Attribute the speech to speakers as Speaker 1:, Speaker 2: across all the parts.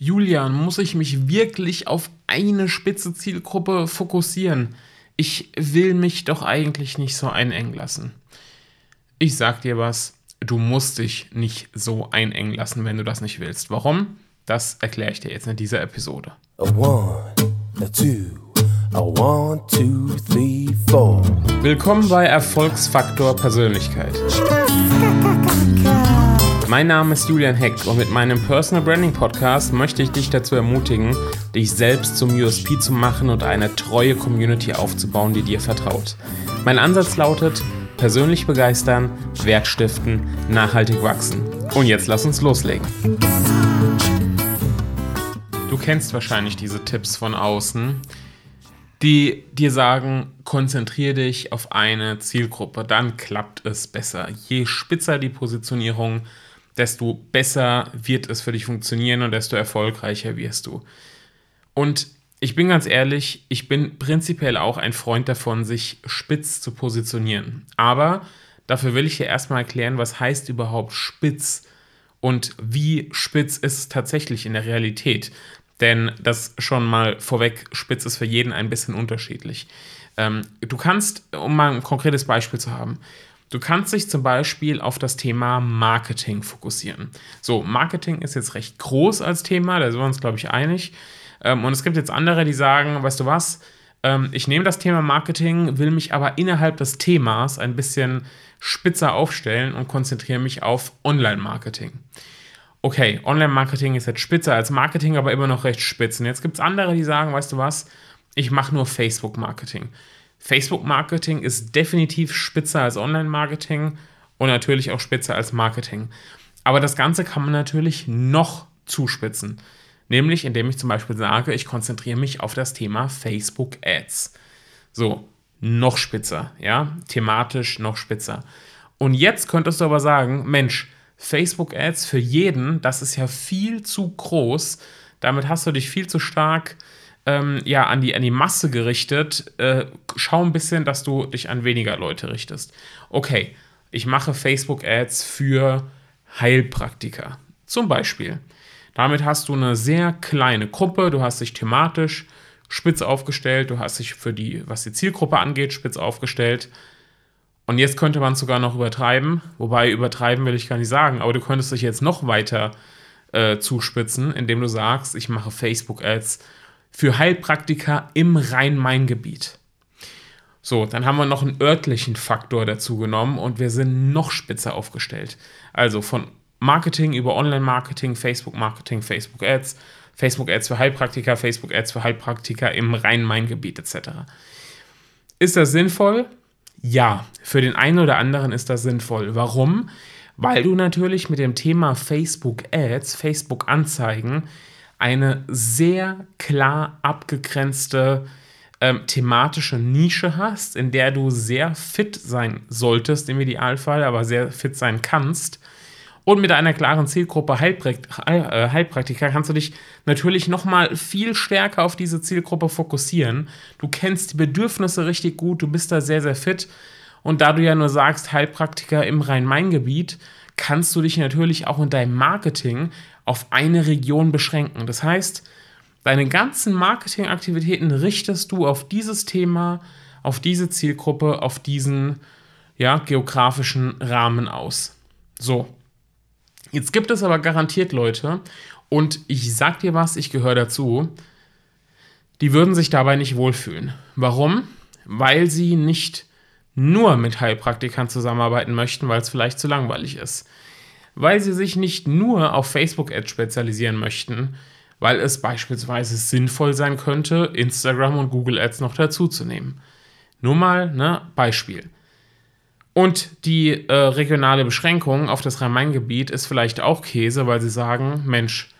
Speaker 1: Julian, muss ich mich wirklich auf eine spitze Zielgruppe fokussieren? Ich will mich doch eigentlich nicht so einengen lassen. Ich sag dir was, du musst dich nicht so einengen lassen, wenn du das nicht willst. Warum? Das erkläre ich dir jetzt in dieser Episode. A one, a two, a one, two, three, four. Willkommen bei Erfolgsfaktor Persönlichkeit. Mein Name ist Julian Heck und mit meinem Personal Branding Podcast möchte ich dich dazu ermutigen, dich selbst zum USP zu machen und eine treue Community aufzubauen, die dir vertraut. Mein Ansatz lautet, persönlich begeistern, Wert stiften, nachhaltig wachsen. Und jetzt lass uns loslegen. Du kennst wahrscheinlich diese Tipps von außen, die dir sagen, konzentriere dich auf eine Zielgruppe, dann klappt es besser. Je spitzer die Positionierung, desto besser wird es für dich funktionieren und desto erfolgreicher wirst du. Und ich bin ganz ehrlich, ich bin prinzipiell auch ein Freund davon, sich spitz zu positionieren. Aber dafür will ich dir erstmal erklären, was heißt überhaupt spitz und wie spitz ist es tatsächlich in der Realität. Denn das schon mal vorweg, spitz ist für jeden ein bisschen unterschiedlich. Ähm, du kannst, um mal ein konkretes Beispiel zu haben, Du kannst dich zum Beispiel auf das Thema Marketing fokussieren. So, Marketing ist jetzt recht groß als Thema, da sind wir uns, glaube ich, einig. Ähm, und es gibt jetzt andere, die sagen, weißt du was, ähm, ich nehme das Thema Marketing, will mich aber innerhalb des Themas ein bisschen spitzer aufstellen und konzentriere mich auf Online-Marketing. Okay, Online-Marketing ist jetzt spitzer als Marketing, aber immer noch recht spitz. Und jetzt gibt es andere, die sagen, weißt du was, ich mache nur Facebook-Marketing. Facebook-Marketing ist definitiv spitzer als Online-Marketing und natürlich auch spitzer als Marketing. Aber das Ganze kann man natürlich noch zuspitzen. Nämlich indem ich zum Beispiel sage, ich konzentriere mich auf das Thema Facebook Ads. So, noch spitzer, ja, thematisch noch spitzer. Und jetzt könntest du aber sagen, Mensch, Facebook Ads für jeden, das ist ja viel zu groß. Damit hast du dich viel zu stark ähm, ja, an die, an die Masse gerichtet, äh, schau ein bisschen, dass du dich an weniger Leute richtest. Okay, ich mache Facebook-Ads für Heilpraktiker. Zum Beispiel. Damit hast du eine sehr kleine Gruppe, du hast dich thematisch spitz aufgestellt, du hast dich für die, was die Zielgruppe angeht, spitz aufgestellt. Und jetzt könnte man es sogar noch übertreiben, wobei übertreiben will ich gar nicht sagen, aber du könntest dich jetzt noch weiter äh, zuspitzen, indem du sagst, ich mache Facebook-Ads für Heilpraktiker im Rhein-Main-Gebiet. So, dann haben wir noch einen örtlichen Faktor dazu genommen und wir sind noch spitzer aufgestellt. Also von Marketing über Online-Marketing, Facebook-Marketing, Facebook-Ads, Facebook-Ads für Heilpraktiker, Facebook-Ads für Heilpraktiker im Rhein-Main-Gebiet etc. Ist das sinnvoll? Ja, für den einen oder anderen ist das sinnvoll. Warum? Weil du natürlich mit dem Thema Facebook-Ads, Facebook-Anzeigen, eine sehr klar abgegrenzte ähm, thematische Nische hast, in der du sehr fit sein solltest im Idealfall, aber sehr fit sein kannst. Und mit einer klaren Zielgruppe Heilprakt äh, Heilpraktiker kannst du dich natürlich nochmal viel stärker auf diese Zielgruppe fokussieren. Du kennst die Bedürfnisse richtig gut, du bist da sehr, sehr fit. Und da du ja nur sagst, Heilpraktiker im Rhein-Main-Gebiet, kannst du dich natürlich auch in deinem Marketing auf eine Region beschränken. Das heißt, deine ganzen Marketingaktivitäten richtest du auf dieses Thema, auf diese Zielgruppe, auf diesen ja, geografischen Rahmen aus. So. Jetzt gibt es aber garantiert Leute, und ich sag dir was, ich gehöre dazu, die würden sich dabei nicht wohlfühlen. Warum? Weil sie nicht nur mit Heilpraktikern zusammenarbeiten möchten, weil es vielleicht zu langweilig ist weil sie sich nicht nur auf Facebook-Ads spezialisieren möchten, weil es beispielsweise sinnvoll sein könnte, Instagram und Google Ads noch dazuzunehmen. Nur mal, ne, Beispiel. Und die äh, regionale Beschränkung auf das Rhein-Main-Gebiet ist vielleicht auch Käse, weil sie sagen, Mensch,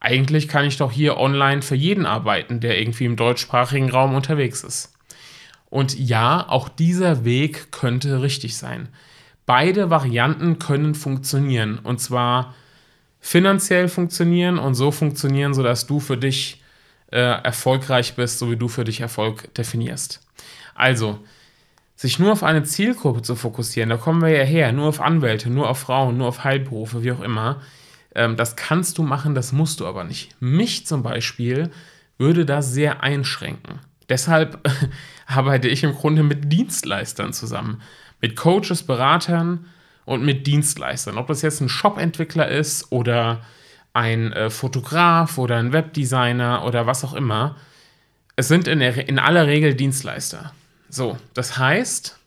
Speaker 1: eigentlich kann ich doch hier online für jeden arbeiten, der irgendwie im deutschsprachigen Raum unterwegs ist. Und ja, auch dieser Weg könnte richtig sein. Beide Varianten können funktionieren. Und zwar finanziell funktionieren und so funktionieren, sodass du für dich äh, erfolgreich bist, so wie du für dich Erfolg definierst. Also, sich nur auf eine Zielgruppe zu fokussieren, da kommen wir ja her, nur auf Anwälte, nur auf Frauen, nur auf Heilberufe, wie auch immer, Ähm, das kannst du machen, das musst du aber nicht. Mich zum Beispiel würde das sehr einschränken. Deshalb arbeite ich im Grunde mit Dienstleistern zusammen. Mit Coaches, Beratern und mit Dienstleistern. Ob das jetzt ein Shop-Entwickler ist oder ein äh, Fotograf oder ein Webdesigner oder was auch immer. Es sind in, der, in aller Regel Dienstleister. So, das heißt,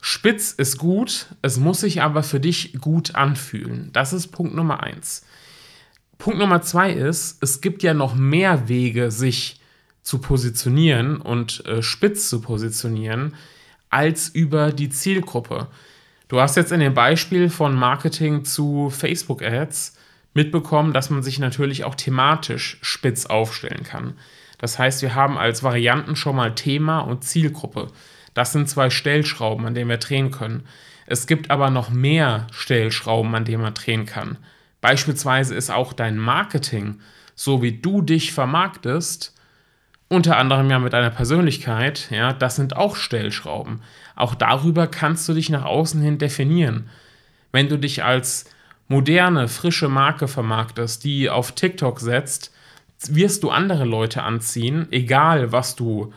Speaker 1: spitz ist gut, es muss sich aber für dich gut anfühlen. Das ist Punkt Nummer eins. Punkt Nummer zwei ist, es gibt ja noch mehr Wege, sich zu positionieren und äh, spitz zu positionieren, als über die Zielgruppe. Du hast jetzt in dem Beispiel von Marketing zu Facebook Ads mitbekommen, dass man sich natürlich auch thematisch spitz aufstellen kann. Das heißt, wir haben als Varianten schon mal Thema und Zielgruppe. Das sind zwei Stellschrauben, an denen wir drehen können. Es gibt aber noch mehr Stellschrauben, an denen man drehen kann. Beispielsweise ist auch dein Marketing, so wie du dich vermarktest, unter anderem ja mit deiner Persönlichkeit, ja, das sind auch Stellschrauben. Auch darüber kannst du dich nach außen hin definieren. Wenn du dich als moderne, frische Marke vermarktest, die auf TikTok setzt, wirst du andere Leute anziehen, egal was du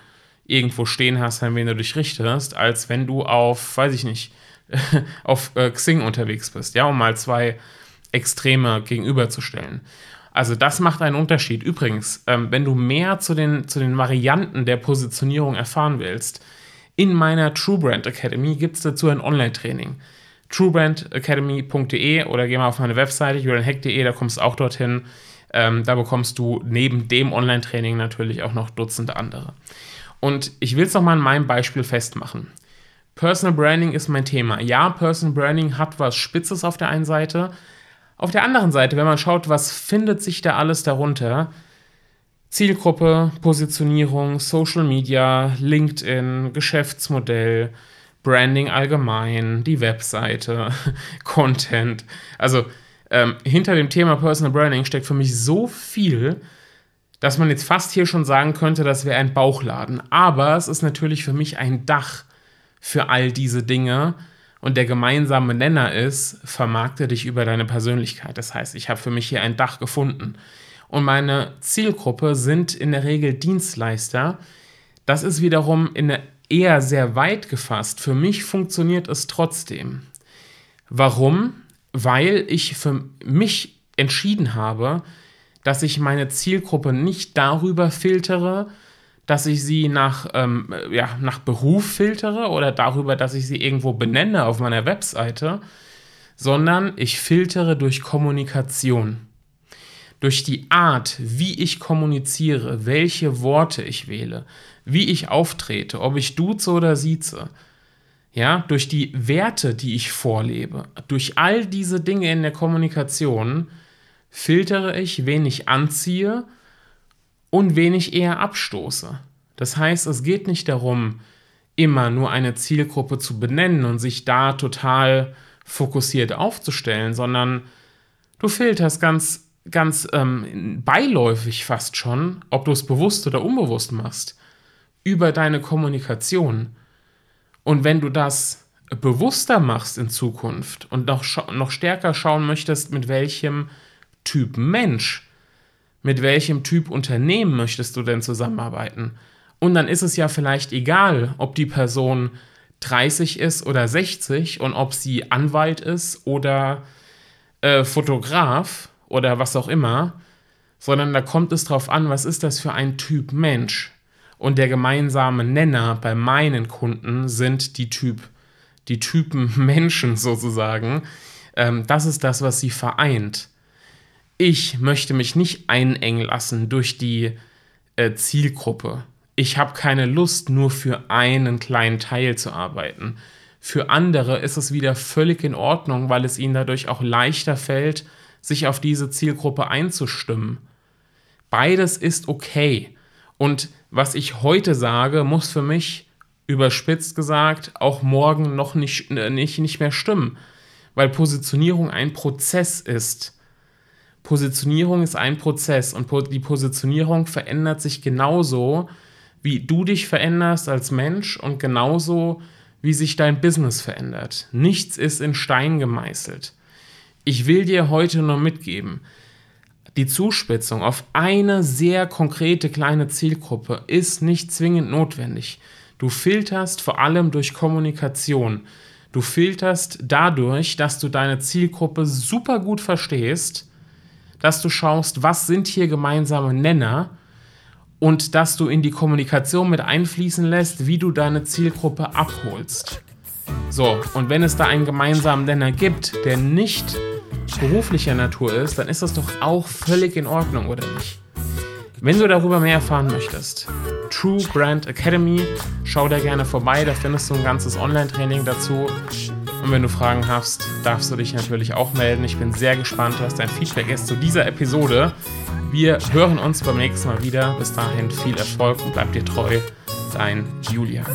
Speaker 1: irgendwo stehen hast, an wen du dich richtest, als wenn du auf, weiß ich nicht, auf äh, Xing unterwegs bist, ja, um mal zwei Extreme gegenüberzustellen. Also das macht einen Unterschied. Übrigens, ähm, wenn du mehr zu den, zu den Varianten der Positionierung erfahren willst, in meiner True Brand Academy gibt es dazu ein Online-Training truebrandacademy.de oder geh mal auf meine Webseite julianheck.de, da kommst du auch dorthin. Ähm, da bekommst du neben dem Online-Training natürlich auch noch Dutzende andere. Und ich will es nochmal an meinem Beispiel festmachen. Personal Branding ist mein Thema. Ja, Personal Branding hat was Spitzes auf der einen Seite. Auf der anderen Seite, wenn man schaut, was findet sich da alles darunter, Zielgruppe, Positionierung, Social Media, LinkedIn, Geschäftsmodell, Branding allgemein, die Webseite, Content. Also ähm, hinter dem Thema Personal Branding steckt für mich so viel, dass man jetzt fast hier schon sagen könnte, das wäre ein Bauchladen. Aber es ist natürlich für mich ein Dach für all diese Dinge. Und der gemeinsame Nenner ist, vermarkte dich über deine Persönlichkeit. Das heißt, ich habe für mich hier ein Dach gefunden. Und meine Zielgruppe sind in der Regel Dienstleister. Das ist wiederum in eher sehr weit gefasst. Für mich funktioniert es trotzdem. Warum? Weil ich für mich entschieden habe, dass ich meine Zielgruppe nicht darüber filtere, dass ich sie nach, ähm, ja, nach Beruf filtere oder darüber, dass ich sie irgendwo benenne auf meiner Webseite, sondern ich filtere durch Kommunikation. Durch die Art, wie ich kommuniziere, welche Worte ich wähle, wie ich auftrete, ob ich duze oder sieze, ja, durch die Werte, die ich vorlebe, durch all diese Dinge in der Kommunikation filtere ich, wen ich anziehe und wen ich eher abstoße. Das heißt, es geht nicht darum, immer nur eine Zielgruppe zu benennen und sich da total fokussiert aufzustellen, sondern du filterst ganz, ganz ähm, beiläufig fast schon, ob du es bewusst oder unbewusst machst über deine Kommunikation. Und wenn du das bewusster machst in Zukunft und noch, noch stärker schauen möchtest, mit welchem Typ Mensch, mit welchem Typ Unternehmen möchtest du denn zusammenarbeiten? Und dann ist es ja vielleicht egal, ob die Person 30 ist oder 60 und ob sie Anwalt ist oder äh, Fotograf oder was auch immer, sondern da kommt es drauf an, was ist das für ein Typ Mensch? Und der gemeinsame Nenner bei meinen Kunden sind die Typ, die Typen Menschen sozusagen. Ähm, das ist das, was sie vereint. Ich möchte mich nicht einengen lassen durch die äh, Zielgruppe. Ich habe keine Lust, nur für einen kleinen Teil zu arbeiten. Für andere ist es wieder völlig in Ordnung, weil es ihnen dadurch auch leichter fällt, sich auf diese Zielgruppe einzustimmen. Beides ist okay. Und was ich heute sage, muss für mich überspitzt gesagt auch morgen noch nicht, äh, nicht, nicht mehr stimmen, weil Positionierung ein Prozess ist. Positionierung ist ein Prozess und die Positionierung verändert sich genauso, wie du dich veränderst als Mensch und genauso, wie sich dein Business verändert. Nichts ist in Stein gemeißelt. Ich will dir heute nur mitgeben, die Zuspitzung auf eine sehr konkrete kleine Zielgruppe ist nicht zwingend notwendig. Du filterst vor allem durch Kommunikation. Du filterst dadurch, dass du deine Zielgruppe super gut verstehst, dass du schaust, was sind hier gemeinsame Nenner und dass du in die Kommunikation mit einfließen lässt, wie du deine Zielgruppe abholst. So, und wenn es da einen gemeinsamen Nenner gibt, der nicht beruflicher Natur ist, dann ist das doch auch völlig in Ordnung, oder nicht? Wenn du darüber mehr erfahren möchtest, True Brand Academy, schau da gerne vorbei, da findest du ein ganzes Online-Training dazu. Und wenn du Fragen hast, darfst du dich natürlich auch melden. Ich bin sehr gespannt, was dein Feedback ist zu dieser Episode. Wir hören uns beim nächsten Mal wieder. Bis dahin viel Erfolg und bleib dir treu. Dein Julian.